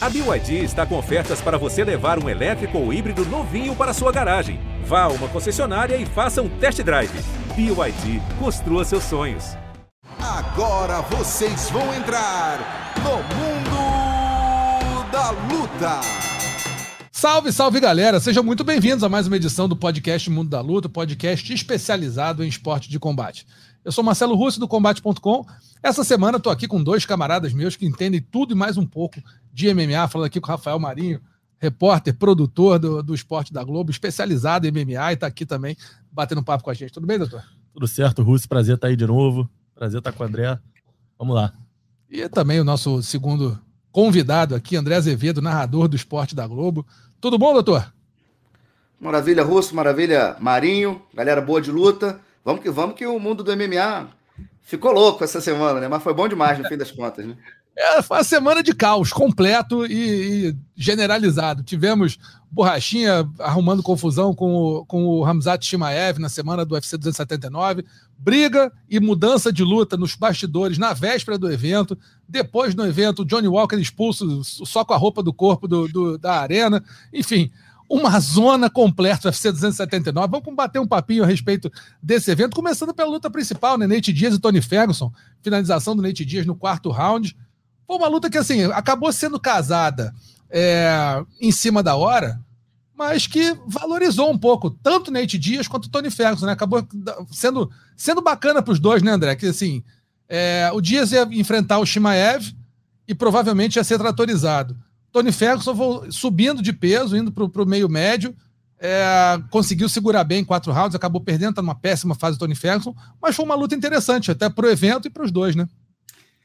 A BYD está com ofertas para você levar um elétrico ou híbrido novinho para sua garagem. Vá a uma concessionária e faça um test drive. BYD, construa seus sonhos. Agora vocês vão entrar no Mundo da Luta. Salve, salve galera! Sejam muito bem-vindos a mais uma edição do podcast Mundo da Luta, podcast especializado em esporte de combate. Eu sou Marcelo Russo do Combate.com. Essa semana estou aqui com dois camaradas meus que entendem tudo e mais um pouco de MMA, falando aqui com o Rafael Marinho, repórter, produtor do, do esporte da Globo, especializado em MMA e está aqui também batendo papo com a gente. Tudo bem, doutor? Tudo certo, Russo. Prazer estar tá aí de novo. Prazer estar tá com o André. Vamos lá. E também o nosso segundo convidado aqui, André Azevedo, narrador do esporte da Globo. Tudo bom, doutor? Maravilha, Russo, maravilha, Marinho, galera boa de luta. Vamos que vamos, que o mundo do MMA ficou louco essa semana, né? Mas foi bom demais no fim das contas, né? É, foi uma semana de caos completo e, e, generalizado. Tivemos Borrachinha arrumando confusão com o, com o Ramzat Shimaev na semana do UFC 279, briga e mudança de luta nos bastidores na véspera do evento. Depois do evento, Johnny Walker expulso só com a roupa do corpo do, do da arena. Enfim, uma zona completa UFC 279. Vamos bater um papinho a respeito desse evento, começando pela luta principal, né? Nate Diaz e Tony Ferguson. Finalização do Nate Diaz no quarto round. Foi uma luta que, assim, acabou sendo casada é, em cima da hora, mas que valorizou um pouco tanto Nate Diaz quanto o Tony Ferguson, né? Acabou sendo, sendo bacana para os dois, né, André? Que, assim, é, o Diaz ia enfrentar o Shimaev e provavelmente ia ser tratorizado. Tony Ferguson subindo de peso, indo para o meio médio, é, conseguiu segurar bem quatro rounds, acabou perdendo, está numa péssima fase do Tony Ferguson, mas foi uma luta interessante, até para o evento e para os dois, né?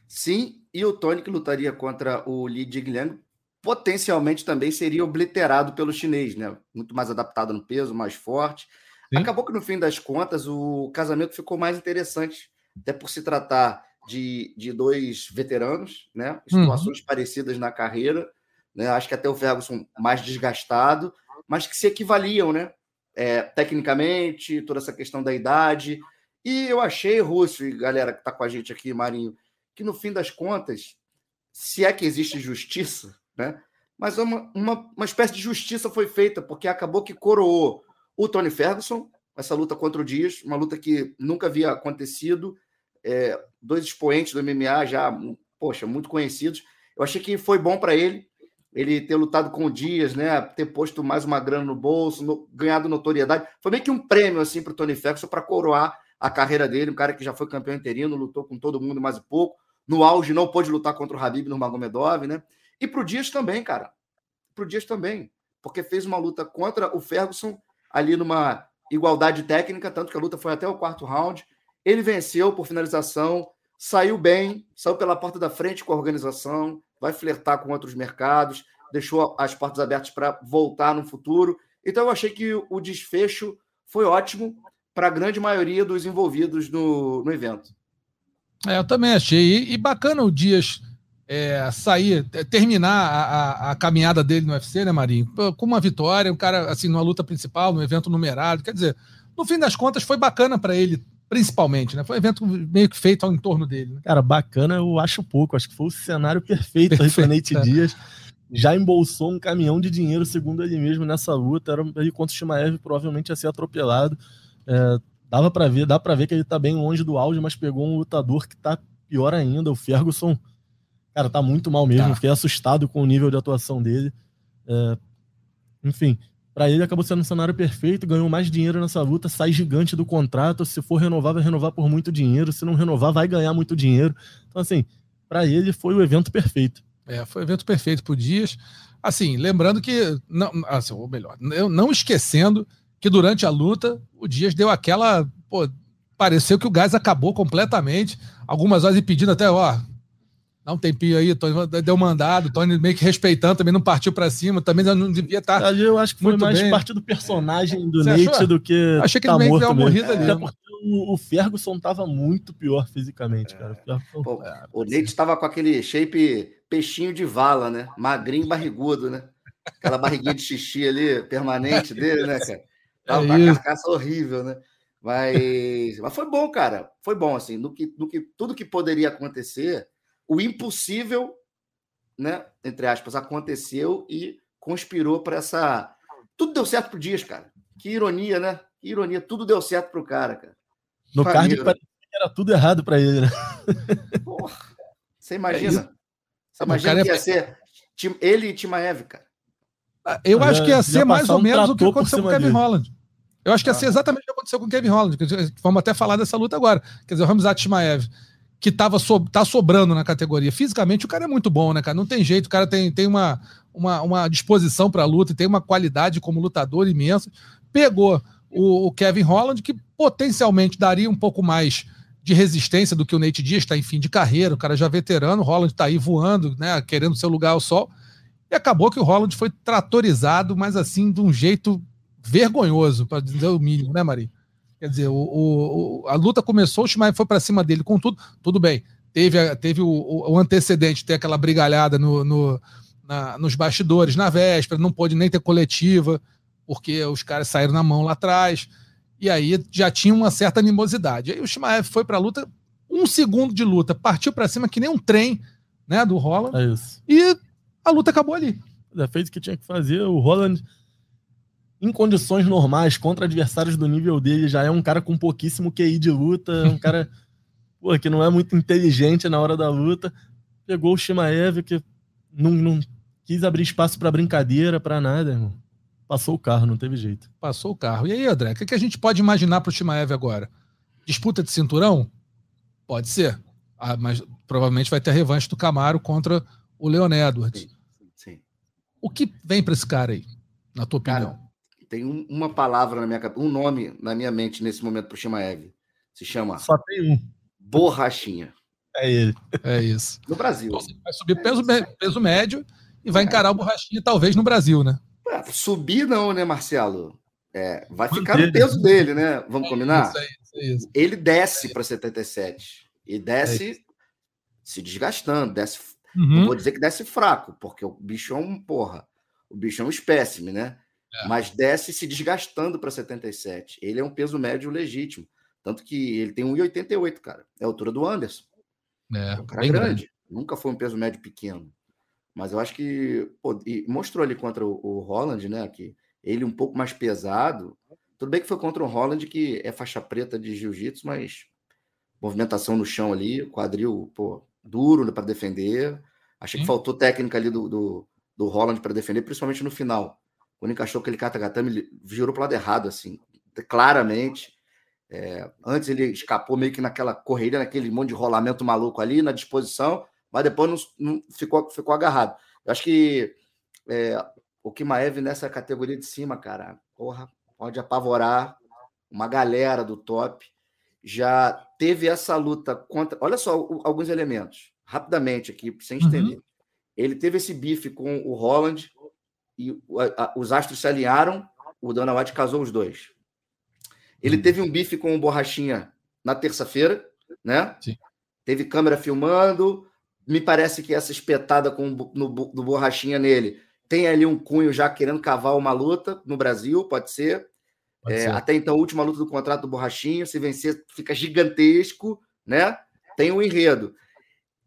Sim, e o Tony que lutaria contra o Li Jigliang potencialmente também seria obliterado pelo chinês, né? Muito mais adaptado no peso, mais forte. Sim. Acabou que no fim das contas o casamento ficou mais interessante, até por se tratar de, de dois veteranos, né? Situações uhum. parecidas na carreira né? Acho que até o Ferguson mais desgastado, mas que se equivaliam, né? É, tecnicamente, toda essa questão da idade. E eu achei, Russo e galera que está com a gente aqui, Marinho, que no fim das contas, se é que existe justiça, né? Mas uma, uma, uma espécie de justiça foi feita, porque acabou que coroou o Tony Ferguson, essa luta contra o Dias, uma luta que nunca havia acontecido. É, dois expoentes do MMA já, poxa, muito conhecidos. Eu achei que foi bom para ele, ele ter lutado com o Dias, né? Ter posto mais uma grana no bolso, no, ganhado notoriedade. Foi meio que um prêmio assim para o Tony Ferguson para coroar a carreira dele, um cara que já foi campeão interino, lutou com todo mundo mais um pouco. No auge não pôde lutar contra o Habib no Magomedov, né? E para o Dias também, cara. Para o Dias também, porque fez uma luta contra o Ferguson ali numa igualdade técnica, tanto que a luta foi até o quarto round. Ele venceu por finalização, saiu bem, saiu pela porta da frente com a organização, vai flertar com outros mercados, deixou as portas abertas para voltar no futuro. Então, eu achei que o desfecho foi ótimo para a grande maioria dos envolvidos no, no evento. É, eu também achei. E, e bacana o Dias é, sair, é, terminar a, a, a, caminhada dele no UFC, né, Marinho? Com uma vitória, um cara, assim, numa luta principal, num evento numerado. Quer dizer, no fim das contas, foi bacana para ele principalmente, né? Foi um evento meio que feito ao entorno dele. Né? Cara, bacana, eu acho pouco. Acho que foi o cenário perfeito, perfeito aí para Nate é. Dias. Já embolsou um caminhão de dinheiro, segundo ele mesmo, nessa luta. Era aí contra o Shimaev, provavelmente ia ser atropelado. É, dava para ver, dá para ver que ele tá bem longe do auge, mas pegou um lutador que tá pior ainda. O Ferguson, cara, tá muito mal mesmo. Tá. Fiquei assustado com o nível de atuação dele. É, enfim, para ele acabou sendo um cenário perfeito, ganhou mais dinheiro nessa luta, sai gigante do contrato. Se for renovar, vai renovar por muito dinheiro. Se não renovar, vai ganhar muito dinheiro. Então, assim, para ele foi o evento perfeito. É, foi o evento perfeito por Dias. Assim, lembrando que, não, assim, ou melhor, eu não esquecendo que durante a luta o Dias deu aquela. Pô, pareceu que o gás acabou completamente. Algumas horas pedindo até, ó, Dá um tempinho aí, Tony deu mandado, Tony meio que respeitando, também não partiu para cima, também não devia estar. Tá eu acho que foi mais bem. parte do personagem do Você Nate achou? do que. Achei que tá ele meio que deu uma morrida ali. É, porque o, o Ferguson tava muito pior fisicamente, é. cara. O, Pô, o Nate estava com aquele shape peixinho de vala, né? Magrinho barrigudo, né? Aquela barriguinha de xixi ali, permanente dele, né, cara? Tava é uma carcaça horrível, né? Mas, mas foi bom, cara. Foi bom, assim, no que, no que tudo que poderia acontecer o impossível né, entre aspas, aconteceu e conspirou para essa. Tudo deu certo pro Dias, cara. Que ironia, né? Que ironia, tudo deu certo pro cara, cara. No card era tudo errado para ele, né? Porra, você imagina? É você imagina que ia ser ele e Timaev, cara. Ah, eu já, acho que ia ser mais ou um menos o que aconteceu com o Kevin dele. Holland. Eu acho que ia ser ah. exatamente o que aconteceu com o Kevin Holland. Vamos até falar dessa luta agora. Quer dizer, o Ramzat Timaev, que tava so, tá sobrando na categoria. Fisicamente, o cara é muito bom, né, cara? Não tem jeito. O cara tem, tem uma, uma, uma disposição para luta e tem uma qualidade como lutador imensa. Pegou o, o, Kevin Holland, que potencialmente daria um pouco mais de resistência do que o Nate Diaz, está em fim de carreira, o cara já veterano, o Holland está aí voando, né, querendo seu lugar ao sol. E acabou que o Holland foi tratorizado, mas assim, de um jeito vergonhoso, para dizer o mínimo, né, Maria? Quer dizer, o, o, a luta começou, o Shimaev foi para cima dele com tudo, tudo bem. Teve, teve o, o antecedente, ter aquela brigalhada no, no na, nos bastidores, na véspera, não pôde nem ter coletiva, porque os caras saíram na mão lá atrás, e aí já tinha uma certa animosidade. Aí o Shimaev foi para a luta, um segundo de luta, partiu para cima que nem um trem né, do Holland, é e a luta acabou ali. Já fez o que tinha que fazer, o Holland em condições normais, contra adversários do nível dele, já é um cara com pouquíssimo QI de luta, um cara que não é muito inteligente na hora da luta. Pegou o Shimaev, que não, não quis abrir espaço para brincadeira, para nada, irmão. Passou o carro, não teve jeito. Passou o carro. E aí, André, o que a gente pode imaginar para o Shimaev agora? Disputa de cinturão? Pode ser. Ah, mas provavelmente vai ter a revanche do Camaro contra o Leon Edwards. O que vem para esse cara aí, na tua opinião? Cara, tem um, uma palavra na minha um nome na minha mente nesse momento para o Shimaev. Se chama. Só tem um. Borrachinha. É ele. É isso. No Brasil. Vai subir peso, peso médio e vai encarar o Borrachinha, talvez, no Brasil, né? É, subir não, né, Marcelo? É, vai ficar no peso dele, né? Vamos é combinar? Isso, é isso, é isso. Ele desce para 77 e desce é se desgastando, desce. Uhum. Não vou dizer que desce fraco, porque o bicho é um porra. O bicho é um espécime, né? É. Mas desce se desgastando para 77. Ele é um peso médio legítimo. Tanto que ele tem 1,88, cara. É a altura do Anderson. É, é um cara grande. grande. Nunca foi um peso médio pequeno. Mas eu acho que pô, mostrou ali contra o, o, Holland, né? Que ele um pouco mais pesado. Tudo bem que foi contra o Holland, que é faixa preta de jiu-jitsu, mas movimentação no chão ali, quadril pô, duro para defender. Achei Sim. que faltou técnica ali do, do, do Holland para defender, principalmente no final. Quando encaixou aquele ele virou para o lado errado, assim, claramente. É, antes ele escapou meio que naquela correria, naquele monte de rolamento maluco ali, na disposição mas depois não, não ficou, ficou agarrado. Eu acho que é, o Kimaev nessa categoria de cima, cara, porra, pode apavorar uma galera do top. Já teve essa luta contra. Olha só alguns elementos, rapidamente aqui, sem uhum. estender. Uhum. Ele teve esse bife com o Holland e a, a, os astros se alinharam, o Dana White casou os dois. Ele uhum. teve um bife com o Borrachinha na terça-feira, né? Sim. Teve câmera filmando, me parece que essa espetada com no, do borrachinha nele tem ali um cunho já querendo cavar uma luta no Brasil, pode ser. É. Até então, a última luta do contrato do borrachinha, se vencer, fica gigantesco, né? Tem um enredo.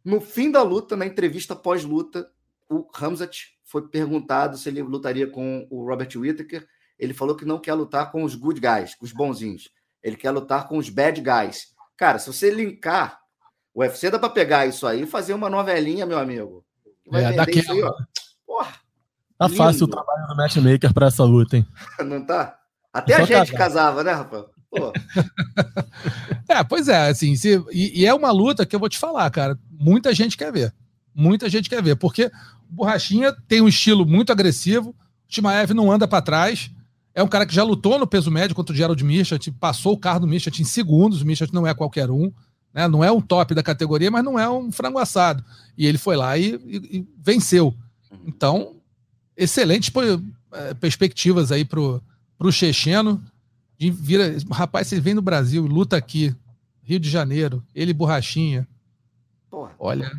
No fim da luta, na entrevista pós-luta, o Ramzat foi perguntado se ele lutaria com o Robert Whittaker. Ele falou que não quer lutar com os good guys, com os bonzinhos. Ele quer lutar com os bad guys. Cara, se você linkar o UFC dá para pegar isso aí e fazer uma novelinha, meu amigo. Vai é, daquela. Isso aí, ó. Porra, tá lindo. fácil o trabalho do matchmaker para essa luta, hein? Não tá? Até a gente casava, né, rapaz? é, pois é, assim, se, e, e, é uma luta que eu vou te falar, cara. Muita gente quer ver. Muita gente quer ver, porque o Borrachinha tem um estilo muito agressivo, o Timaev não anda para trás. É um cara que já lutou no peso médio contra o Gerald Michat, passou o carro do Michat em segundos. O Michat não é qualquer um. Né? Não é um top da categoria, mas não é um frango assado. E ele foi lá e, e, e venceu. Então, excelentes é, perspectivas aí pro, pro checheno. De vira, rapaz, ele vem no Brasil, luta aqui, Rio de Janeiro, ele borrachinha. Porra. Olha,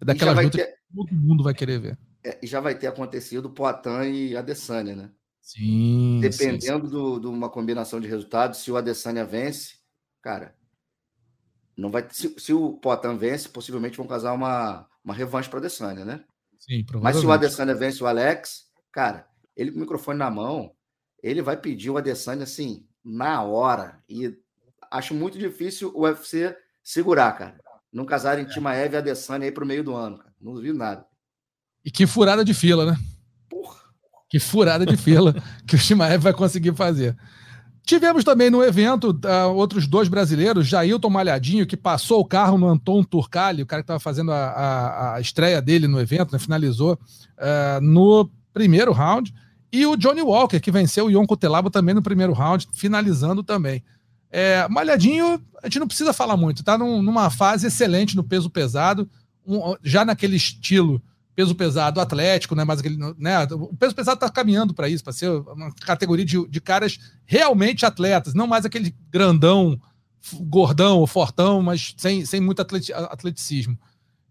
é daquela luta ter... que todo mundo vai querer ver. É, e já vai ter acontecido o Poitin e a Adesanya, né? Sim. Dependendo de uma combinação de resultados, se o Adesanya vence, cara, não vai se, se o Potan vence, possivelmente vão casar uma, uma revanche para a Adesanya, né? Sim, Mas se o Adesanya vence o Alex, cara, ele com o microfone na mão, ele vai pedir o Adesanya assim, na hora. E acho muito difícil o UFC segurar, cara. Não casarem é. Timaev e Adesanya aí pro meio do ano, cara. Não duvido nada. E que furada de fila, né? Porra. Que furada de fila que o Timaev vai conseguir fazer. Tivemos também no evento uh, outros dois brasileiros, Jailton Malhadinho, que passou o carro no Anton Turcali, o cara que estava fazendo a, a, a, estreia dele no evento, né, finalizou uh, no primeiro round, e o Johnny Walker, que venceu o Ion Cotelabo também no primeiro round, finalizando também. É, Malhadinho, a gente não precisa falar muito, tá num, numa fase excelente no peso pesado, um, já naquele estilo peso pesado atlético, né? Mas aquele, né? O peso pesado está caminhando para isso, para ser uma categoria de, de caras realmente atletas, não mais aquele grandão, gordão ou fortão, mas sem, sem muito atleticismo.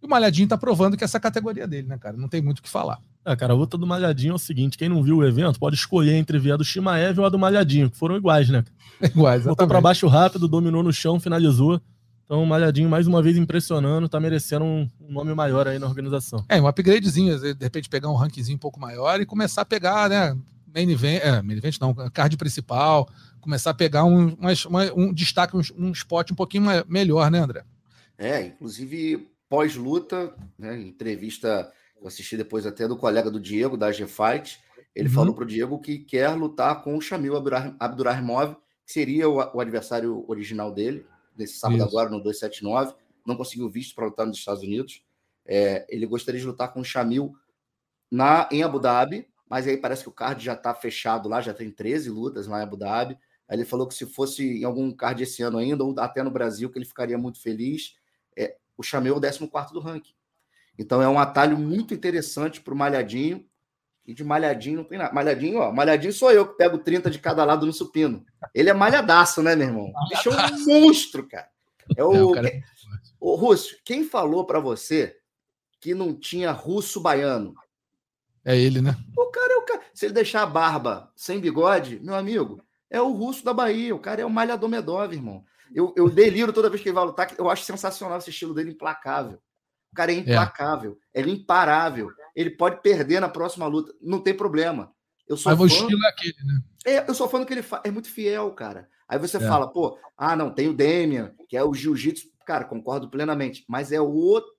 E o Malhadinho está provando que essa categoria dele, né, cara? Não tem muito o que falar. É, cara, a luta do Malhadinho é o seguinte: quem não viu o evento pode escolher entre a do Shimaev ou a do Malhadinho, que foram iguais, né? Iguais, Botou para baixo rápido, dominou no chão, finalizou. Então, o Malhadinho, mais uma vez, impressionando, tá merecendo um, nome maior aí na organização. É, um upgradezinho, de repente pegar um rankzinho um pouco maior e começar a pegar, né, main event, é, main event não, card principal, começar a pegar um, um destaque, um, um spot um pouquinho melhor, né, André? É, inclusive, pós-luta, né, entrevista, eu assisti depois até do colega do Diego, da G-Fight, ele uhum. falou pro Diego que quer lutar com o Shamil Abdurrahimov, que seria o, o adversário original dele, nesse sábado Isso. agora no 279, não conseguiu visto para lutar nos Estados Unidos. É, ele gostaria de lutar com o Shamil na, em Abu Dhabi, mas aí parece que o card já está fechado lá, já tem 13 lutas lá em Abu Dhabi. Aí ele falou que se fosse em algum card esse ano ainda, ou até no Brasil, que ele ficaria muito feliz. É, o Shamil é o 14 do ranking. Então é um atalho muito interessante para o Malhadinho. E de Malhadinho não tem nada. Malhadinho, ó, Malhadinho sou eu que pego 30 de cada lado no supino. Ele é malhadaço, né, meu irmão? O bicho é um monstro, cara. É o. É, o, cara... o Russo, quem falou para você que não tinha russo baiano? É ele, né? O cara é o cara. Se ele deixar a barba sem bigode, meu amigo, é o russo da Bahia. O cara é o malhador Medov, irmão. Eu, eu deliro toda vez que ele vai lutar. Eu acho sensacional esse estilo dele, implacável. O cara é, é. implacável, é. ele é imparável. Ele pode perder na próxima luta, não tem problema. Eu sou Mas fã... o estilo é aquele, né? É, eu sou fã do que ele faz, é muito fiel, cara. Aí você é. fala, pô, ah, não, tem o Demian, que é o jiu-jitsu. Cara, concordo plenamente, mas é outro,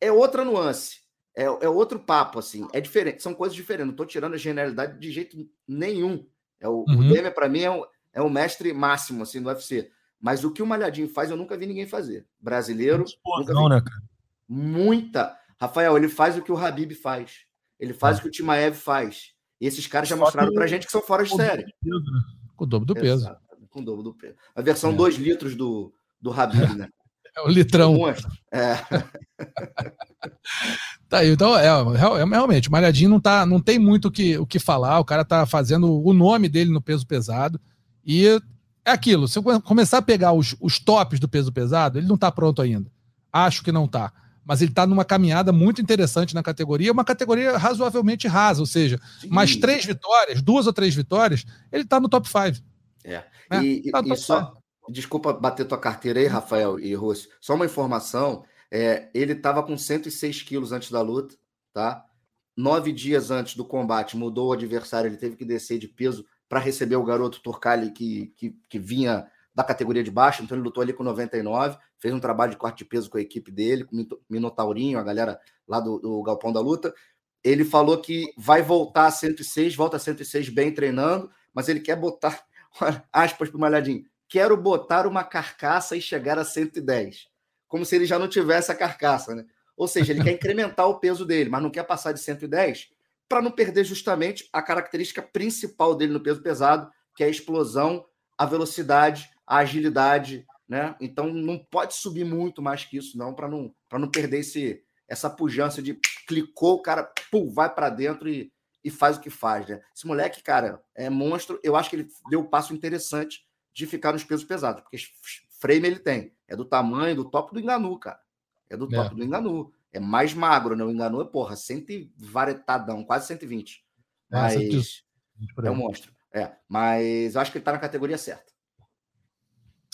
é outra nuance. É, é outro papo, assim. É diferente, são coisas diferentes. Não estou tirando a genialidade de jeito nenhum. É o, uhum. o Demian, para mim, é o, é o mestre máximo, assim, do UFC. Mas o que o Malhadinho faz, eu nunca vi ninguém fazer. Brasileiro. Nunca vi. Né, cara? muita. Rafael, ele faz o que o Habib faz. Ele faz é. o que o Timaev faz. E esses caras já Só mostraram pra gente que são fora de série. Né? Com o dobro do peso. Exato, com o dobro do peso. A versão 2 é. litros do, do Habib, né? É o litrão. É. tá aí, então, é, é, realmente, o Malhadinho não, tá, não tem muito o que, o que falar, o cara tá fazendo o nome dele no peso pesado, e é aquilo, se eu começar a pegar os, os tops do peso pesado, ele não tá pronto ainda. Acho que não tá mas ele está numa caminhada muito interessante na categoria, uma categoria razoavelmente rasa, ou seja, Sim. mais três vitórias, duas ou três vitórias, ele está no top 5. É. é. E, tá e só, five. desculpa bater tua carteira aí, Rafael e Rússio, só uma informação: é, ele estava com 106 quilos antes da luta, tá? Nove dias antes do combate, mudou o adversário, ele teve que descer de peso para receber o garoto Turcali que, que, que vinha da categoria de baixo, então ele lutou ali com 99, fez um trabalho de corte de peso com a equipe dele, com o Minotaurinho, a galera lá do, do Galpão da Luta. Ele falou que vai voltar a 106, volta a 106 bem treinando, mas ele quer botar, aspas para o Malhadinho, quero botar uma carcaça e chegar a 110. Como se ele já não tivesse a carcaça, né? Ou seja, ele quer incrementar o peso dele, mas não quer passar de 110 para não perder justamente a característica principal dele no peso pesado, que é a explosão, a velocidade a agilidade, né? Então não pode subir muito mais que isso, não, para não, não perder esse, essa pujança de clicou, o cara pum, vai para dentro e, e faz o que faz, né? Esse moleque, cara, é monstro. Eu acho que ele deu um passo interessante de ficar nos pesos pesados, porque frame ele tem. É do tamanho do top do Enganu, cara. É do top é. do Enganu. É mais magro, né? O Enganu é, porra, 100 varetadão, quase 120. É, mas é um monstro. É, mas eu acho que ele tá na categoria certa.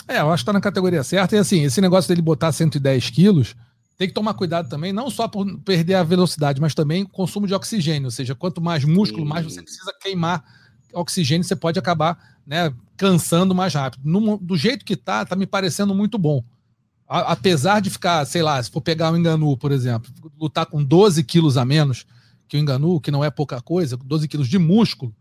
É, eu acho que tá na categoria certa. E assim, esse negócio dele botar 110 quilos tem que tomar cuidado também, não só por perder a velocidade, mas também consumo de oxigênio. Ou seja, quanto mais músculo, mais você precisa queimar oxigênio, você pode acabar né, cansando mais rápido. No, do jeito que tá, tá me parecendo muito bom. A, apesar de ficar, sei lá, se for pegar o Enganu, por exemplo, lutar com 12 quilos a menos que o Enganu, que não é pouca coisa, 12 quilos de músculo,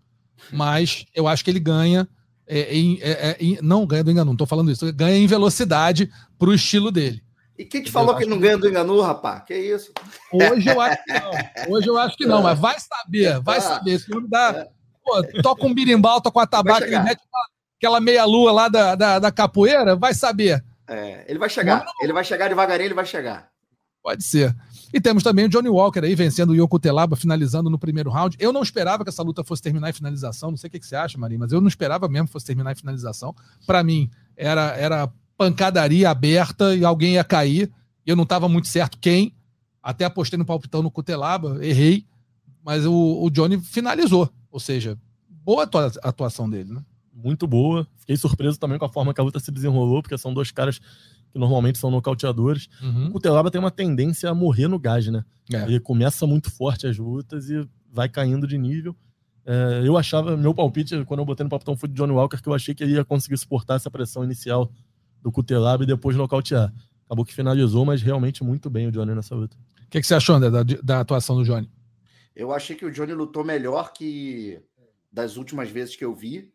mas eu acho que ele ganha. É, em, é, é, não ganha do Enganu, não estou falando isso, ganha em velocidade para o estilo dele. E quem te falou que não ganha do Enganu, rapaz? Que isso? Hoje eu acho que não. Hoje eu acho que não, mas vai saber, vai ah, saber. Se não dá. É. Pô, toca um birimbau, toca uma tabaca, ele mete aquela meia-lua lá da, da, da, capoeira, vai saber. É, ele vai chegar. Não, ele vai chegar devagarinho, ele vai chegar. Pode ser. E temos também o Johnny Walker aí vencendo o Yoko Telaba, finalizando no primeiro round. Eu não esperava que essa luta fosse terminar em finalização. Não sei o que, que você acha, Marinho, mas eu não esperava mesmo que fosse terminar em finalização. Para mim, era, era pancadaria aberta e alguém ia cair. Eu não estava muito certo quem. Até apostei no palpitão no Cutelaba, errei. Mas o, o Johnny finalizou. Ou seja, boa a atuação dele, né? Muito boa. Fiquei surpreso também com a forma que a luta se desenrolou, porque são dois caras que normalmente são nocauteadores. Uhum. O Cutelaba tem uma tendência a morrer no gás, né? É. Ele começa muito forte as lutas e vai caindo de nível. É, eu achava, meu palpite, quando eu botei no palpitão foi de Johnny Walker, que eu achei que ele ia conseguir suportar essa pressão inicial do Cutelaba e depois nocautear. Acabou que finalizou, mas realmente muito bem o Johnny nessa luta. O que, que, você achou, André, da, da atuação do Johnny? Eu achei que o Johnny lutou melhor que das últimas vezes que eu vi.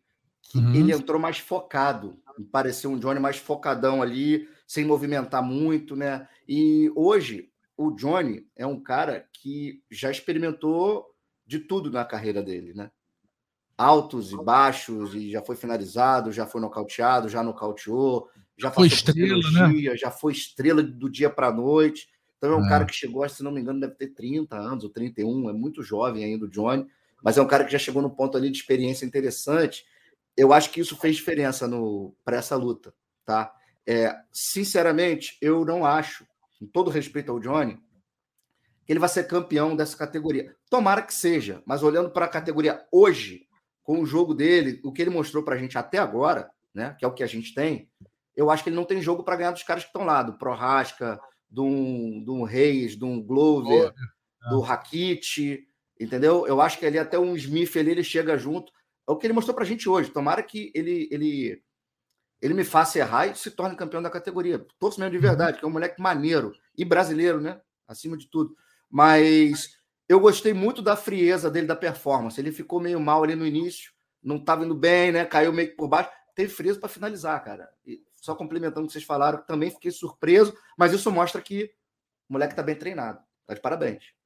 Que uhum. Ele entrou mais focado. Pareceu um Johnny mais focadão ali, sem movimentar muito, né? E hoje, o Johnny é um cara que já experimentou de tudo na carreira dele, né? Altos e baixos, e já foi finalizado, já foi nocauteado, já nocauteou, já foi estrela, né? já foi estrela do dia para a noite. Então é um é. cara que chegou, se não me engano, deve ter 30 anos ou 31, é muito jovem ainda o Johnny, mas é um cara que já chegou num ponto ali de experiência interessante. Eu acho que isso fez diferença para essa luta, tá? É, sinceramente, eu não acho, com todo respeito ao Johnny, que ele vai ser campeão dessa categoria. Tomara que seja, mas olhando para a categoria hoje, com o jogo dele, o que ele mostrou para a gente até agora, né, que é o que a gente tem, eu acho que ele não tem jogo para ganhar dos caras que estão lá, do Prohasca, do um, do um Reis, do Glover, oh, do Rakit, entendeu? Eu acho que ali até um Smith ali, ele chega junto. É o que ele mostrou para a gente hoje. Tomara que ele, ele, ele me faça errar e se torne campeão da categoria. Torço mesmo de verdade, que é um moleque maneiro e brasileiro, né? Acima de tudo. Mas eu gostei muito da frieza dele, da performance. Ele ficou meio mal ali no início, não estava indo bem, né? Caiu meio que por baixo. Teve frieza para finalizar, cara. E só complementando o que vocês falaram, também fiquei surpreso, mas isso mostra que o moleque está bem treinado. Tá de parabéns.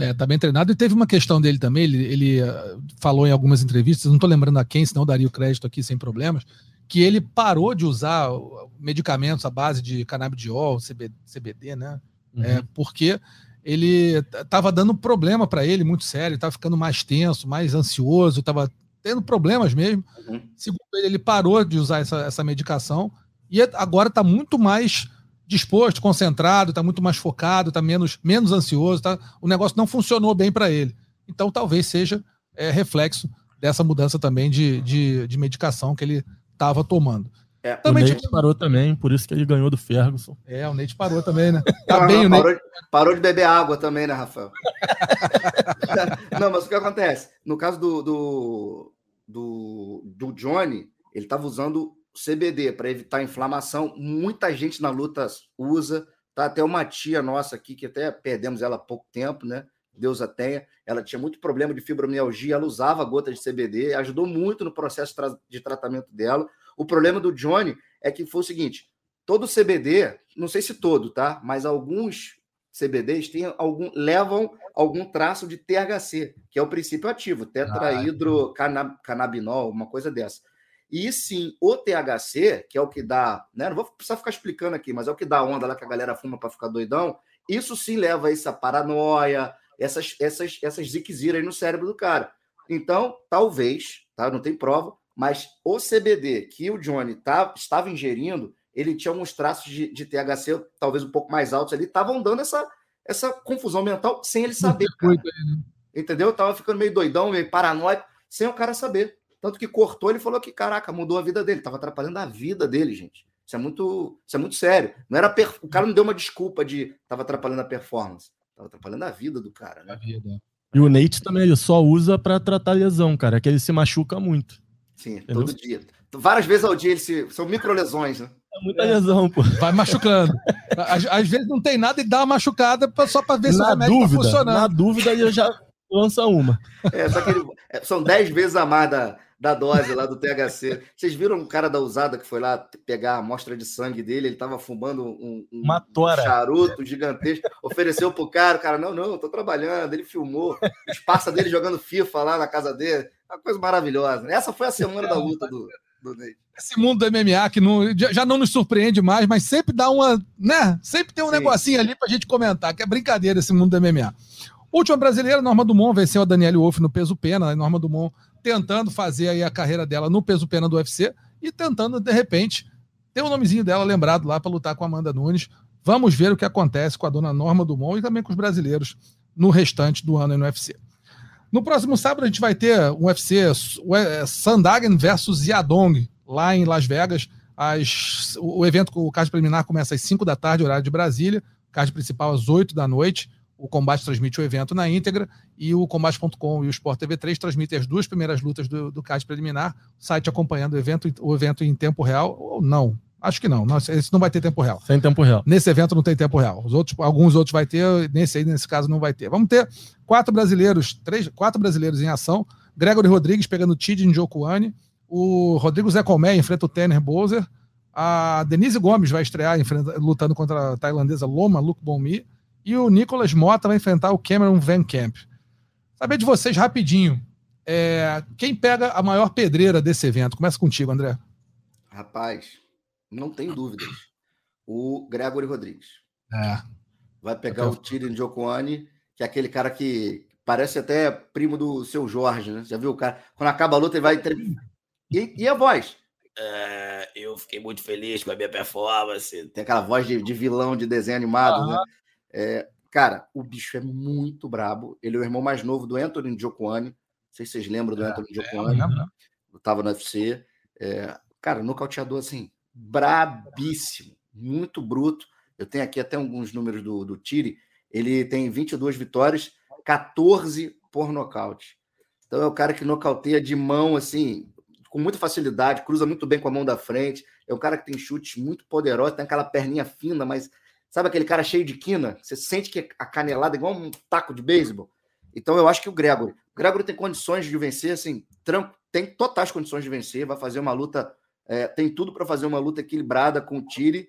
É, tá bem treinado. E teve uma questão dele também, ele, ele uh, falou em algumas entrevistas, não estou lembrando a quem, senão daria o crédito aqui sem problemas, que ele parou de usar medicamentos à base de canabidiol, CBD, CBD né? Uhum. É, porque ele estava dando problema para ele muito sério, estava ficando mais tenso, mais ansioso, estava tendo problemas mesmo. Uhum. Segundo ele, ele parou de usar essa, essa medicação e agora está muito mais disposto, concentrado, está muito mais focado, está menos, menos ansioso. Tá, o negócio não funcionou bem para ele. Então, talvez seja é, reflexo dessa mudança também de, de, de medicação que ele estava tomando. É, também o Nate parou também, por isso que ele ganhou do Ferguson. É, o Nate parou também, né? Tá não, bem, não, o Nate... parou, parou, de beber água também, né, Rafael? não, mas o que acontece? No caso do, do, do, do Johnny, ele estava usando CBD para evitar inflamação. Muita gente na luta usa. Tá até uma tia nossa aqui, que até perdemos ela há pouco tempo, né? Deus a tenha. Ela tinha muito problema de fibromialgia, ela usava gota de CBD, ajudou muito no processo de tratamento dela. O problema do Johnny é que foi o seguinte: todo CBD, não sei se todo, tá? Mas alguns CBDs têm algum, levam algum traço de THC, que é o princípio ativo, tetrahidrocannabinol, uma coisa dessa. E sim, o THC, que é o que dá, né? Não vou precisar ficar explicando aqui, mas é o que dá onda lá que a galera fuma para ficar doidão. Isso sim leva a essa paranoia, essas essas essas ziqueziras aí no cérebro do cara. Então, talvez, tá? Não tem prova, mas o CBD que o Johnny tá, estava ingerindo, ele tinha alguns traços de, de THC talvez um pouco mais altos ali, estavam dando essa essa confusão mental sem ele saber. Cara. Entendeu? Tava ficando meio doidão, meio paranoico, sem o cara saber. Tanto que cortou, ele falou que, caraca, mudou a vida dele. Tava atrapalhando a vida dele, gente. Isso é muito, isso é muito sério. Não era per... O cara não deu uma desculpa de tava atrapalhando a performance. Tava atrapalhando a vida do cara, né? A vida. E o Nate também, ele só usa para tratar lesão, cara. É que ele se machuca muito. Sim, entendeu? todo dia. Várias vezes ao dia ele se... são micro lesões, né? É muita lesão, pô. Vai machucando. Às, às, vezes não tem nada e dá uma machucada só para ver se na o remédio tá dúvida, tá funcionando. Na dúvida, ele já lança uma. É, só que ele, é, são 10 vezes a mais da, da dose lá do THC. Vocês viram um cara da usada que foi lá pegar a amostra de sangue dele? Ele estava fumando um, um, um, charuto gigantesco, ofereceu pro cara, o cara, não, não, tô trabalhando. Ele filmou os parça dele jogando FIFA lá na casa dele. Uma coisa maravilhosa. Essa foi a semana da luta do, do Ney. Esse mundo do MMA que não, já não nos surpreende mais, mas sempre dá uma, né? Sempre tem um Sim. negocinho ali pra gente comentar, que é brincadeira esse mundo do MMA. Última brasileira, Norma Dumont venceu a Daniele Wolff no peso pena. Norma Dumont tentando fazer aí a carreira dela no peso pena do UFC e tentando, de repente, ter o nomezinho dela lembrado lá para lutar com a Amanda Nunes. Vamos ver o que acontece com a dona Norma Dumont e também com os brasileiros no restante do ano no UFC. No próximo sábado a gente vai ter um UFC Sandagen versus Yadong, lá em Las Vegas. As, o evento, o card preliminar começa às 5 da tarde, horário de Brasília, card principal às 8 da noite o Combate transmite o evento na íntegra e o Combate.com e o Sport TV 3 transmitem as duas primeiras lutas do, do card preliminar, o site acompanhando o evento, o evento em tempo real, ou não. Acho que não. Esse não vai ter tempo real. Sem tempo real. Nesse evento não tem tempo real. Os outros, alguns outros vai ter, nesse aí, nesse caso, não vai ter. Vamos ter quatro brasileiros, três, quatro brasileiros em ação. Gregory Rodrigues pegando Tid em Jokuane. O Rodrigo Zé Colmé enfrenta o Tanner Bowser. A Denise Gomes vai estrear enfrenta, lutando contra a tailandesa Loma Lukbonmi. E o Nicolas Mota vai enfrentar o Cameron Van Camp. Saber de vocês rapidinho. É, quem pega a maior pedreira desse evento? Começa contigo, André. Rapaz, não tenho dúvidas. O Gregory Rodrigues. É. Vai pegar o Tyrion Jokoane, que é aquele cara que parece até primo do seu Jorge, né? Já viu o cara? Quando acaba a luta, ele vai. E, e a voz? É, eu fiquei muito feliz com a minha performance. Tem aquela voz de, de vilão de desenho animado, né? É, cara, o bicho é muito brabo. Ele é o irmão mais novo do Anthony Njokuani. Não sei se vocês lembram do é, Anthony Njokuani. É, Tava no UFC. É, cara, nocauteador assim, brabíssimo, muito bruto. Eu tenho aqui até alguns números do, do Tiri. Ele tem 22 vitórias, 14 por nocaute. Então é o cara que nocauteia de mão, assim, com muita facilidade, cruza muito bem com a mão da frente. É um cara que tem chutes muito poderosos, tem aquela perninha fina, mas Sabe aquele cara cheio de quina? Você sente que a canelada é igual um taco de beisebol? Então eu acho que o Gregory. O Gregory tem condições de vencer, assim, tem totais condições de vencer, vai fazer uma luta, é, tem tudo para fazer uma luta equilibrada com o Tire.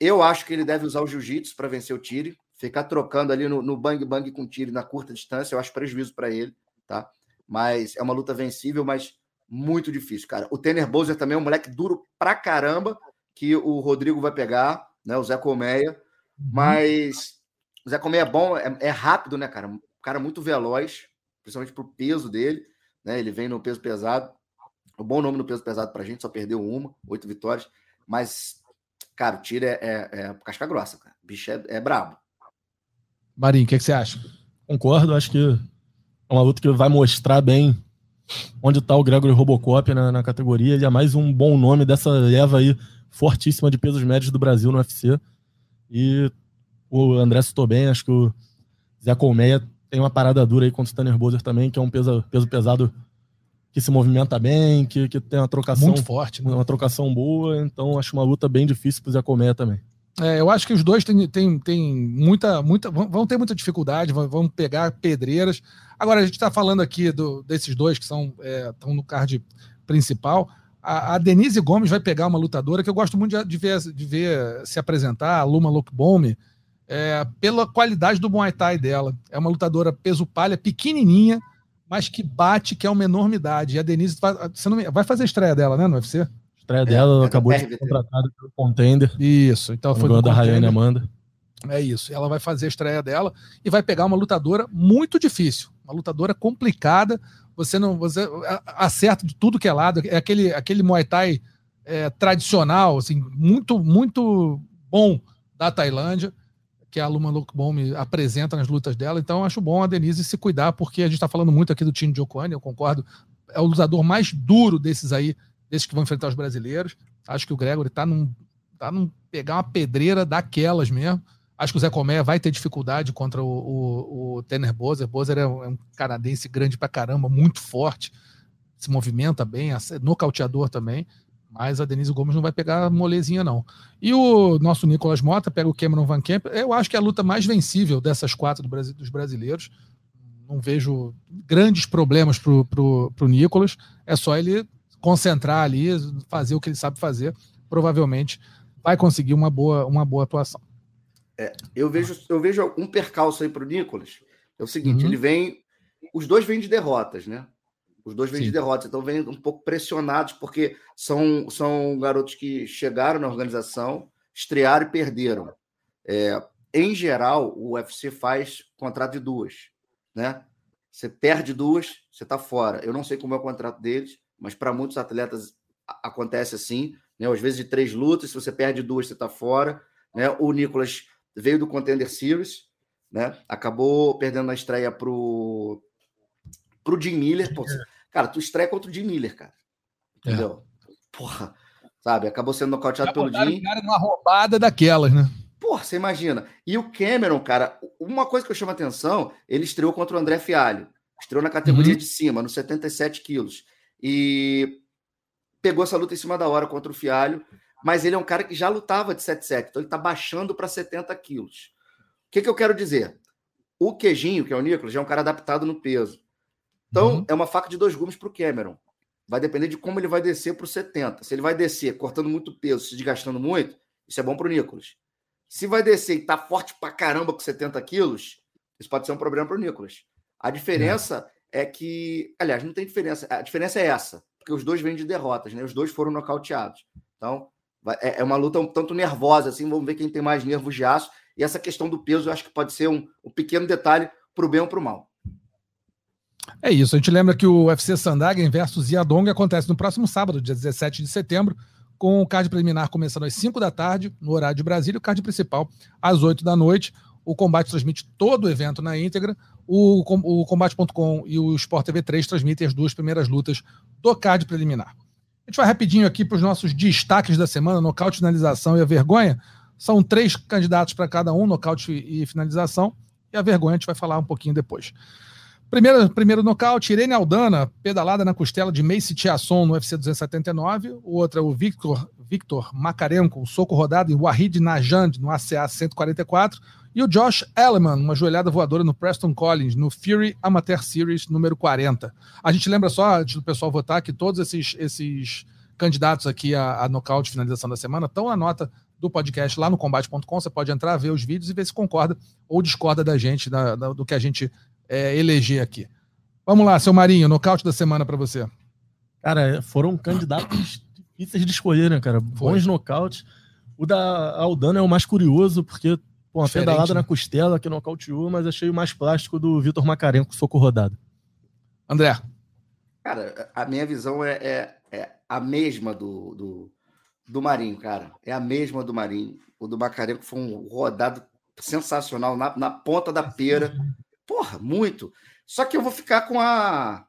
Eu acho que ele deve usar o jiu-jitsu para vencer o Tire, ficar trocando ali no, bang bang com o Tire na curta distância, eu acho prejuízo para ele, tá? Mas é uma luta vencível, mas muito difícil, cara. O Tanner Bowser também é um moleque duro pra caramba que o Rodrigo vai pegar né? O Zé Colmeia. Uhum. Mas o Zé Colmeia é bom, é, é, rápido, né, cara? Um cara muito veloz, principalmente pro peso dele, né? Ele vem no peso pesado. Um bom nome no peso pesado pra gente, só perdeu uma, oito vitórias. Mas, cara, o tiro é, é, é casca grossa, cara. O bicho é, é brabo. Marinho, o que, que você acha? Concordo, acho que é uma luta que vai mostrar bem onde está o Gregory Robocop na, na, categoria. Ele é mais um bom nome dessa leva aí fortíssima de pesos médios do Brasil no UFC. E o André citou bem, acho que o Zé Colmeia tem uma parada dura aí contra o Tanner Bozer também, que é um peso, peso pesado que se movimenta bem, que, que tem uma trocação. Muito forte, né? Uma trocação boa, então acho uma luta bem difícil pro Zé Colmeia também. É, eu acho que os dois têm, têm, têm muita, muita. vão ter muita dificuldade, vão, vão pegar pedreiras. Agora, a gente está falando aqui do, desses dois que são estão é, no card principal. A, a, Denise Gomes vai pegar uma lutadora que eu gosto muito de, de, ver, de ver se apresentar, a Luma Lokbome, é, pela qualidade do Muay Thai dela. É uma lutadora peso palha, pequenininha, mas que bate, que é uma enormidade. E a Denise vai, não, vai fazer a estreia dela, né, no UFC? A estreia dela, é, acabou de ser contratada pelo Contender. Isso, então foi da Rayane Amanda. É isso. Ela vai fazer a estreia dela e vai pegar uma lutadora muito difícil, uma lutadora complicada, você não você acerta de tudo que é lado, é aquele, aquele Muay Thai é, tradicional, assim, muito, muito bom da Tailândia, que a Luma Lokbom apresenta nas lutas dela. Então, acho bom a Denise se cuidar, porque a gente está falando muito aqui do time de Okwani, eu concordo, é o lutador mais duro desses aí, desses que vão enfrentar os brasileiros. Acho que o Gregory está num Tá não pegar uma pedreira daquelas mesmo. Acho que o Zé Comé vai ter dificuldade contra o, o, o Tanner Bozer. Bozer é um, é canadense grande pra caramba, muito forte, se movimenta bem, nocauteador também. Mas a Denise Gomes não vai pegar molezinha, não. E o nosso Nicolas Mota pega o Cameron Van Camp. Eu acho que é a luta mais vencível dessas quatro do Brasil, dos brasileiros. Não vejo grandes problemas pro, pro, pro Nicolas. É só ele concentrar ali, fazer o que ele sabe fazer. Provavelmente vai conseguir uma boa, uma boa atuação. É, eu, vejo, eu vejo um percalço aí para o Nicolas. É o seguinte: uhum. ele vem. Os dois vêm de derrotas, né? Os dois vêm Sim. de derrotas, então vêm um pouco pressionados, porque são, são garotos que chegaram na organização, estrearam e perderam. É, em geral, o UFC faz contrato de duas, né? Você perde duas, você está fora. Eu não sei como é o contrato deles, mas para muitos atletas acontece assim, né? Às vezes de três lutas, se você perde duas, você está fora. Né? O Nicolas veio do Contender Series, né? Acabou perdendo na estreia pro pro Jim Miller. Pô, cara, tu estreia contra o Jim Miller, cara. É. Entendeu? É. Porra, sabe? Acabou sendo nocauteado pelo Jim. cara numa roubada daquelas, né? Porra, você imagina. E o Cameron, cara, uma coisa que eu chamo a atenção, ele estreou contra o André Fialho. Estreou na categoria uhum. de cima, nos 77 quilos. E pegou essa luta em cima da hora contra o Fialho mas ele é um cara que já lutava de 77, então ele está baixando para 70 quilos. O que, que eu quero dizer? O Queijinho, que é o Nicolas, já é um cara adaptado no peso. Então, uhum. é uma faca de dois gumes para o Cameron. Vai depender de como ele vai descer para o 70. Se ele vai descer cortando muito peso, se desgastando muito, isso é bom para o Nicolas. Se vai descer e tá forte para caramba com 70 quilos, isso pode ser um problema para o Nicolas. A diferença é. é que, aliás, não tem diferença. A diferença é essa, porque os dois vêm de derrotas, né? Os dois foram nocauteados. Então, é, é uma luta um tanto nervosa, assim, vamos ver quem tem mais nervos de aço. E essa questão do peso, eu acho que pode ser um, um pequeno detalhe para o bem ou para o mal. É isso, a gente lembra que o UFC Sandagen versus Yadong acontece no próximo sábado, dia 17 de setembro, com o card preliminar começando às 5 da tarde, no horário de Brasília, e o card principal às 8 da noite. O Combate transmite todo o evento na íntegra. O, o Combate.com e o Sport TV 3 transmitem as duas primeiras lutas do card preliminar. A gente vai rapidinho aqui para os nossos destaques da semana: nocaute, finalização e a vergonha. São três candidatos para cada um, nocaute e finalização. E a vergonha a gente vai falar um pouquinho depois. Primeiro, primeiro nocaute, Irene Aldana, pedalada na costela de Macy Tiasson no UFC 279. O outro é o Victor, Victor Makarenko, soco rodado em Wahid Najand no ACA 144. E o Josh Elleman, uma joelhada voadora no Preston Collins, no Fury Amateur Series número 40. A gente lembra só, antes do pessoal votar, que todos esses, esses candidatos aqui a, a nocaute finalização da semana estão na nota do podcast lá no combate.com. Você pode entrar, ver os vídeos e ver se concorda ou discorda da gente, da, da, do que a gente é, eleger aqui. Vamos lá, seu Marinho, nocaute da semana para você. Cara, foram candidatos difíceis de escolher, né, cara? Bons nocautes. O da Aldana é o mais curioso, porque Pô, uma pedalada né? na costela que nocauteou, mas achei o mais plástico do Vitor Macarenco, soco rodado. André. Cara, a minha visão é, é, é a mesma do, do, do, Marinho, cara. É a mesma do Marinho. O do Macarenco foi um rodado sensacional na, na ponta da pera. Porra, muito. Só que eu vou ficar com a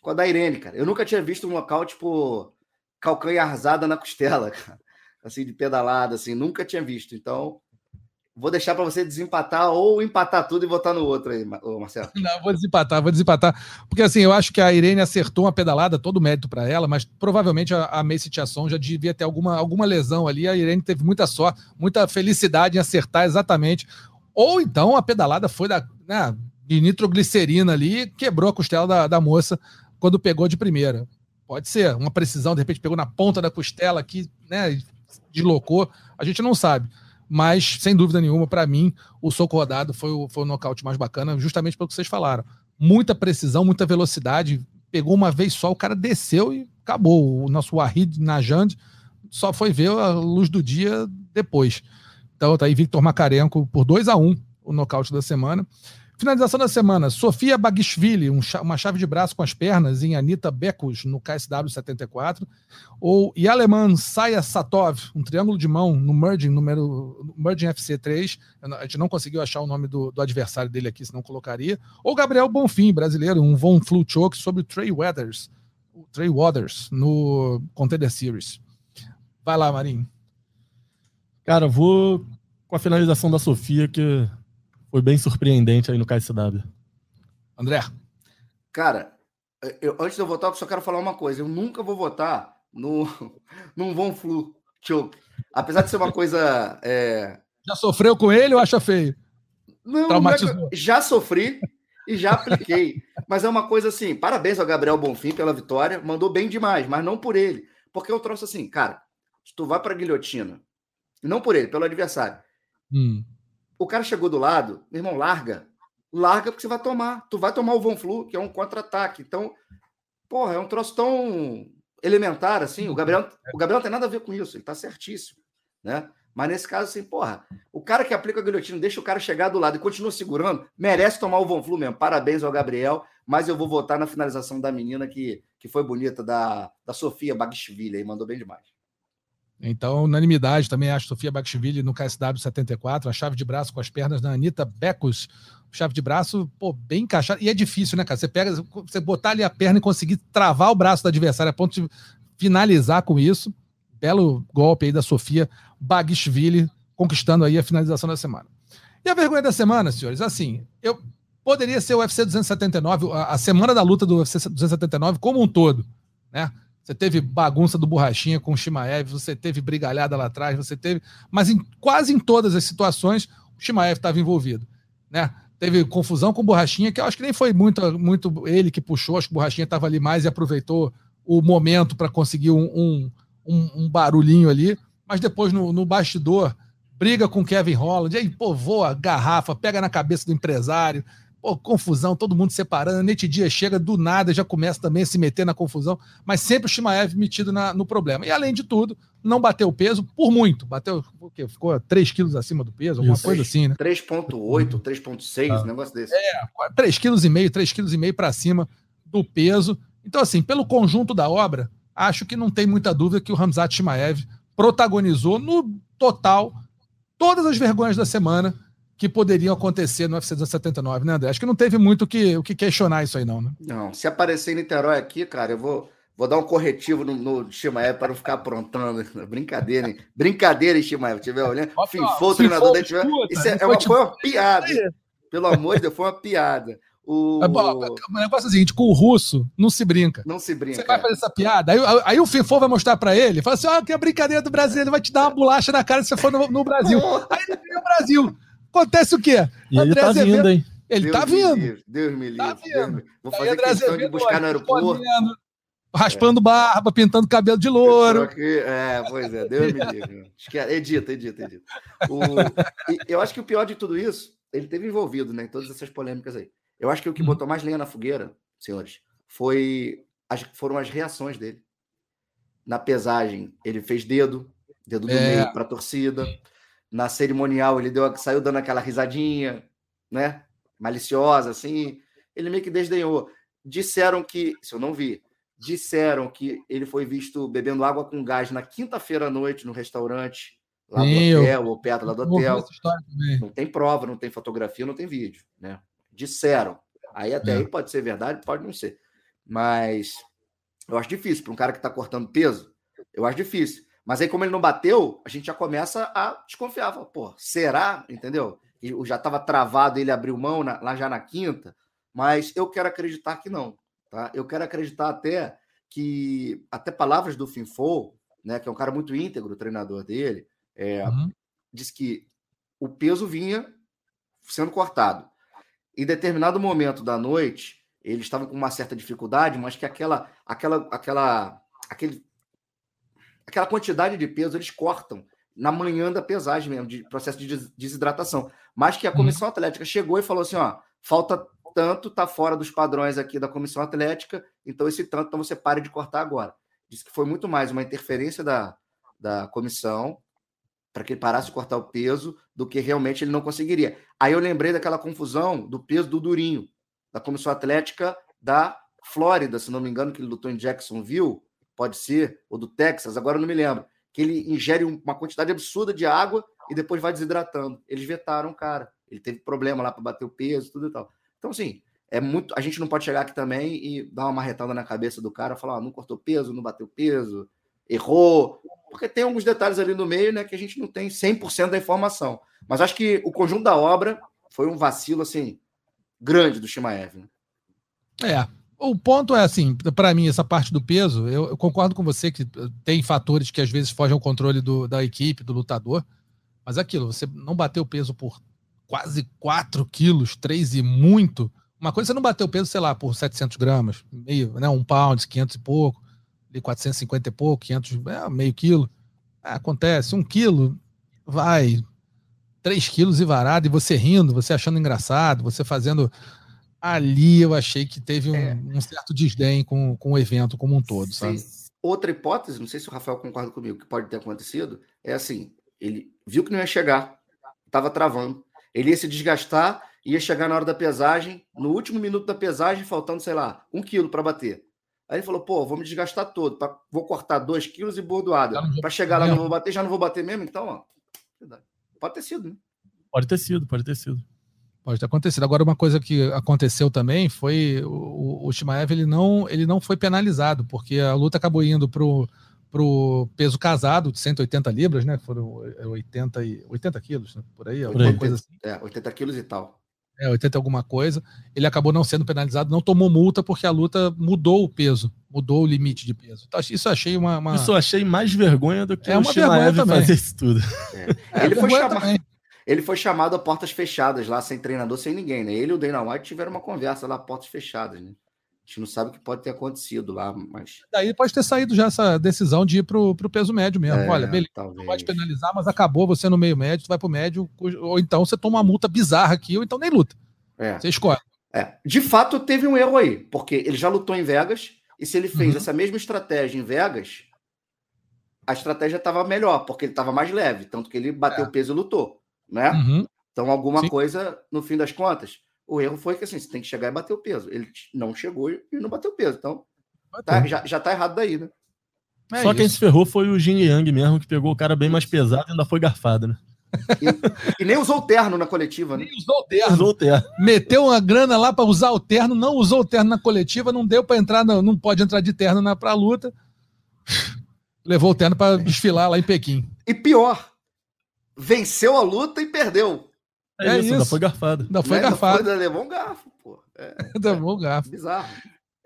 com a da Irene, cara. Eu nunca tinha visto um local, tipo, calcanharzada na costela, cara. Assim, de pedalada, assim. Nunca tinha visto. Então, Vou deixar para você desempatar ou empatar tudo e votar no outro aí, Marcelo. Não, vou desempatar, vou desempatar. Porque assim, eu acho que a Irene acertou uma pedalada, todo mérito para ela, mas provavelmente a, a Macy Tiasson já devia ter alguma, alguma lesão ali. A Irene teve muita sorte, muita felicidade em acertar exatamente. Ou então a pedalada foi da, né, de nitroglicerina ali, quebrou a costela da, da moça quando pegou de primeira. Pode ser, uma precisão, de repente pegou na ponta da costela aqui, né, deslocou. A gente não sabe mas sem dúvida nenhuma, para mim, o soco rodado foi o, foi o nocaute mais bacana, justamente pelo que vocês falaram. Muita precisão, muita velocidade, pegou uma vez só, o cara desceu e acabou. O nosso Wahid Najand só foi ver a luz do dia depois. Então tá aí Victor Makarenko por 2 a 1 um, o nocaute da semana. Finalização da semana: Sofia Bagishvili, um, uma chave de braço com as pernas em Anita Becos no KSW 74. Ou Yaleman Saya Satov, um triângulo de mão no Merging, número, Merging FC 3. A gente não conseguiu achar o nome do, do adversário dele aqui, senão colocaria. Ou Gabriel Bonfim, brasileiro, um Von Flu Choke sobre o Trey Weathers, o Trey Waters no Contender Series. Vai lá, Marinho. Cara, vou com a finalização da Sofia, que foi bem surpreendente aí no KSW. André. Cara, eu, antes de eu votar, eu só quero falar uma coisa. Eu nunca vou votar no, num Von Flu choke. Apesar de ser uma coisa. É... Já sofreu com ele ou acha feio? Não, não é já sofri e já apliquei. mas é uma coisa assim: parabéns ao Gabriel Bonfim pela vitória. Mandou bem demais, mas não por ele. Porque eu trouxe assim, cara, se tu vai pra guilhotina, não por ele, pelo adversário. Hum. O cara chegou do lado, meu irmão, larga. Larga porque você vai tomar. Tu vai tomar o Von Flu, que é um contra-ataque. Então, porra, é um troço tão elementar assim. O Gabriel, o Gabriel não tem nada a ver com isso, ele tá certíssimo, né? Mas nesse caso, assim, porra, o cara que aplica a guilhotina, deixa o cara chegar do lado e continua segurando, merece tomar o Von Flu mesmo. Parabéns ao Gabriel, mas eu vou votar na finalização da menina que, que foi bonita, da, da Sofia Bagishvili, aí mandou bem demais. Então, unanimidade também acho Sofia Bakshvili no KSW 74, a chave de braço com as pernas da Anitta Becos. Chave de braço, pô, bem encaixada. E é difícil, né, cara? Você pega, você botar ali a perna e conseguir travar o braço do adversário a ponto de finalizar com isso. Belo golpe aí da Sofia Bagishvili, conquistando aí a finalização da semana. E a vergonha da semana, senhores, assim, eu poderia ser o UFC 279, a, a semana da luta do UFC 279 como um todo, né? Você teve bagunça do Borrachinha com o Shimaev, você teve brigalhada lá atrás, você teve. Mas em, quase em todas as situações, o Shimaev estava envolvido. Né? Teve confusão com o Borrachinha, que eu acho que nem foi muito, muito ele que puxou, acho que o Borrachinha estava ali mais e aproveitou o momento para conseguir um, um, um, barulhinho ali. Mas depois, no, no bastidor, briga com Kevin Holland, aí, pô, voa garrafa, pega na cabeça do empresário, Pô, confusão, todo mundo separando. Nete Dia chega do nada, já começa também a se meter na confusão, mas sempre o Shimaev metido na, no problema. E além de tudo, não bateu peso por muito. Bateu, o quê? Ficou 3 quilos acima do peso, alguma Isso, coisa assim, né? 3,8, 3,6, ah. um negócio desse. É, 3,5 kg, 3,5 kg para cima do peso. Então, assim, pelo conjunto da obra, acho que não tem muita dúvida que o Ramzat Shimaev protagonizou no total todas as vergonhas da semana que poderiam acontecer no UFC 279, né, André? Acho que não teve muito que, o que questionar isso aí, não, né? Não, se aparecer em Niterói aqui, cara, eu vou, vou dar um corretivo no, no Shimaev para não ficar aprontando. Brincadeira, hein? Brincadeira, Shimaev. Tiver olhando, finfou o treinador da tiver... Isso é, é uma, foi uma piada. Pelo amor de Deus, foi uma piada. O... o negócio é o seguinte: com o russo, não se brinca. Não se brinca. Você vai fazer essa piada. Aí, aí o FIFO vai mostrar pra ele, fala assim: oh, que é brincadeira do brasileiro, vai te dar uma bolacha na cara se você for no, no Brasil. aí ele vem o Brasil. Acontece o quê? E ele tá Azevedo, vindo, hein? Ele tá Deus tá vindo. Livre, Deus me livre. Tá vindo. Vou fazer André questão Azevedo, de buscar no aeroporto. raspando é. barba, pintando cabelo de louro. Aqui, é, pois é, Deus me livre. Edita, edita, edita. O, eu acho que o pior de tudo isso, ele teve envolvido né, em todas essas polêmicas aí. Eu acho que o que uhum. botou mais lenha na fogueira, senhores, foi as, foram as reações dele. Na pesagem, ele fez dedo, dedo do é. meio para a torcida na cerimonial ele deu, saiu dando aquela risadinha, né? Maliciosa, assim. Ele meio que desdenhou. Disseram que, se eu não vi, disseram que ele foi visto bebendo água com gás na quinta-feira à noite no restaurante, lá Sim, do hotel, ou perto lá do hotel. Não tem prova, não tem fotografia, não tem vídeo, né? Disseram. Aí até é. aí pode ser verdade, pode não ser. Mas eu acho difícil para um cara que está cortando peso. Eu acho difícil. Mas aí, como ele não bateu, a gente já começa a desconfiar. Fala, Pô, será? Entendeu? E já estava travado, ele abriu mão na, lá já na quinta. Mas eu quero acreditar que não. Tá? Eu quero acreditar até que, até palavras do Finfo, né, que é um cara muito íntegro, o treinador dele, é, uhum. diz que o peso vinha sendo cortado. Em determinado momento da noite, ele estava com uma certa dificuldade, mas que aquela, aquela, aquela, aquele aquela quantidade de peso eles cortam na manhã da pesagem mesmo, de processo de desidratação. Mas que a uhum. comissão atlética chegou e falou assim: ó, falta tanto, tá fora dos padrões aqui da comissão atlética, então esse tanto, então você pare de cortar agora. Diz que foi muito mais uma interferência da, da comissão para que ele parasse de cortar o peso do que realmente ele não conseguiria. Aí eu lembrei daquela confusão do peso do Durinho, da comissão atlética da Flórida, se não me engano, que ele lutou em Jacksonville, pode ser, ou do Texas, agora não me lembro, que ele ingere uma quantidade absurda de água e depois vai desidratando. Eles vetaram o cara. Ele teve problema lá para bater o peso, tudo e tal. Então, assim, é muito. A gente não pode chegar aqui também e dar uma marretada na cabeça do cara, falar, ah, não cortou peso, não bateu peso. errou, porque tem alguns detalhes ali no meio, né, que a gente não tem 100% da informação. Mas acho que o conjunto da obra foi um vacilo assim grande do Shimaev. Né? É, o ponto é assim, para mim, essa parte do peso, eu, eu, concordo com você que tem fatores que às vezes fogem ao controle do, da equipe, do lutador, mas aquilo, você não bateu o peso por quase 4 quilos, 3 e muito. Uma coisa você não bateu o peso, sei lá, por 700 gramas, meio, né, um pound, 500 e pouco, 450 e pouco, 500, é, meio quilo. É, acontece, um quilo, vai, 3 quilos e varado, e você rindo, você achando engraçado, você fazendo ali eu achei que teve um, é. um certo desdém com, com o evento como um todo, sabe? Outra hipótese, não sei se o Rafael concorda comigo, que pode ter acontecido, é assim: ele viu que não ia chegar, estava travando, ele ia se desgastar, ia chegar na hora da pesagem, no último minuto da pesagem, faltando, sei lá, um quilo para bater. Aí ele falou: pô, vou me desgastar todo, pra, vou cortar dois quilos e bordoada. Para chegar lá, não vou bater, já não vou bater mesmo, então, ó. Pode ter sido, né? Pode ter sido, pode ter sido. Pode ter acontecido. Agora, uma coisa que aconteceu também foi o, o Shimaev ele não, ele não foi penalizado, porque a luta acabou indo pro, pro peso casado de 180 libras, né? Foram 80, e, 80 quilos, né? por aí, alguma coisa assim. É, 80 quilos e tal. É, 80 alguma coisa. Ele acabou não sendo penalizado, não tomou multa porque a luta mudou o peso, mudou o limite de peso. Então, isso achei uma, uma... Isso achei mais vergonha do que é o uma Shimaev fazer isso tudo. É. Ele foi chamado ele foi chamado a portas fechadas lá, sem treinador, sem ninguém, né? Ele e o Dana White tiveram uma conversa lá, portas fechadas, né? A gente não sabe o que pode ter acontecido lá, mas. Daí pode ter saído já essa decisão de ir pro, pro peso médio mesmo. É, Olha, beleza, talvez. não pode penalizar, mas acabou você no meio médio, tu vai pro médio, ou então você toma uma multa bizarra aqui, ou então nem luta. É. Você escolhe. É. De fato, teve um erro aí, porque ele já lutou em Vegas, e se ele fez uhum. essa mesma estratégia em Vegas, a estratégia estava melhor, porque ele estava mais leve, tanto que ele bateu o é. peso e lutou né? Uhum. Então, alguma Sim. coisa, no fim das contas, o erro foi que assim, você tem que chegar e bater o peso. Ele não chegou e não bateu o peso. Então, tá, já, já tá errado daí, né? É Só isso. quem se ferrou foi o Jin Yang mesmo, que pegou o cara bem mais pesado e ainda foi garfado, né? E, e, nem usou o terno na coletiva, né? Nem usou o terno. Usou o terno. Meteu uma grana lá para usar o terno, não usou o terno na coletiva, não deu para entrar, não, não pode entrar de terno na pra luta. Levou o terno para desfilar lá em Pequim. E pior, venceu a luta e perdeu. É, é isso, ainda foi garfado. Ainda foi né? garfado. Ainda levou um garfo, pô. É, levou um garfo. Bizarro.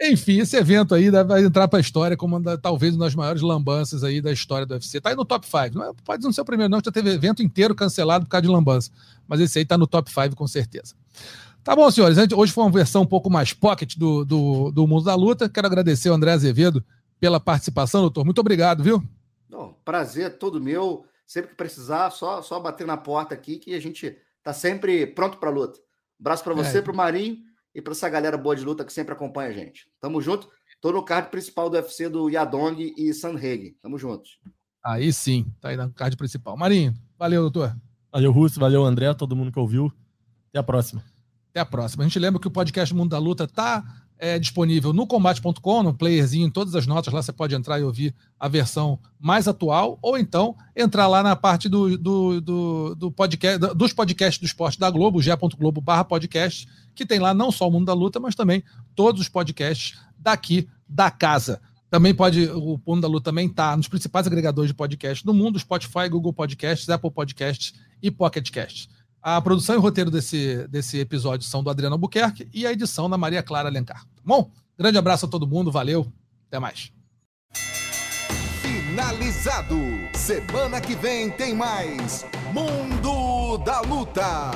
Enfim, esse evento aí vai entrar para a história como uma, talvez uma das maiores lambanças aí da história do UFC. Tá aí no top 5. Não é, pode não ser o primeiro, não, já teve evento inteiro cancelado por causa de lambança. Mas esse aí tá no top 5 com certeza. Tá bom, senhores. Hoje foi uma versão um pouco mais pocket do, do, do Mundo da Luta. Quero agradecer ao André Azevedo pela participação, doutor. Muito obrigado, viu? Não, prazer todo meu. Sempre que precisar, só, só bater na porta aqui que a gente tá sempre pronto para luta. Um abraço para você, é. para o Marinho e para essa galera boa de luta que sempre acompanha a gente. Tamo junto. Tô no card principal do UFC do Yadong e Sanheg. Tamo juntos. Aí sim, tá aí no card principal. Marinho, valeu, doutor. Valeu, Russo, valeu, André, todo mundo que ouviu. Até a próxima. Até a próxima. A gente lembra que o podcast Mundo da Luta tá é disponível no combate.com, no playerzinho, em todas as notas. Lá você pode entrar e ouvir a versão mais atual, ou então entrar lá na parte do, do, do, do podcast, dos podcasts do esporte da Globo, ge.globo barra podcast, que tem lá não só o Mundo da Luta, mas também todos os podcasts daqui da casa. Também pode, o Mundo da Luta também está nos principais agregadores de podcast do mundo, Spotify, Google Podcasts, Apple Podcasts e Pocket Casts. A produção e roteiro desse, desse episódio são do Adriano Albuquerque e a edição da Maria Clara Alencar. Tá bom? Grande abraço a todo mundo, valeu, até mais. Finalizado. Semana que vem tem mais Mundo da Luta.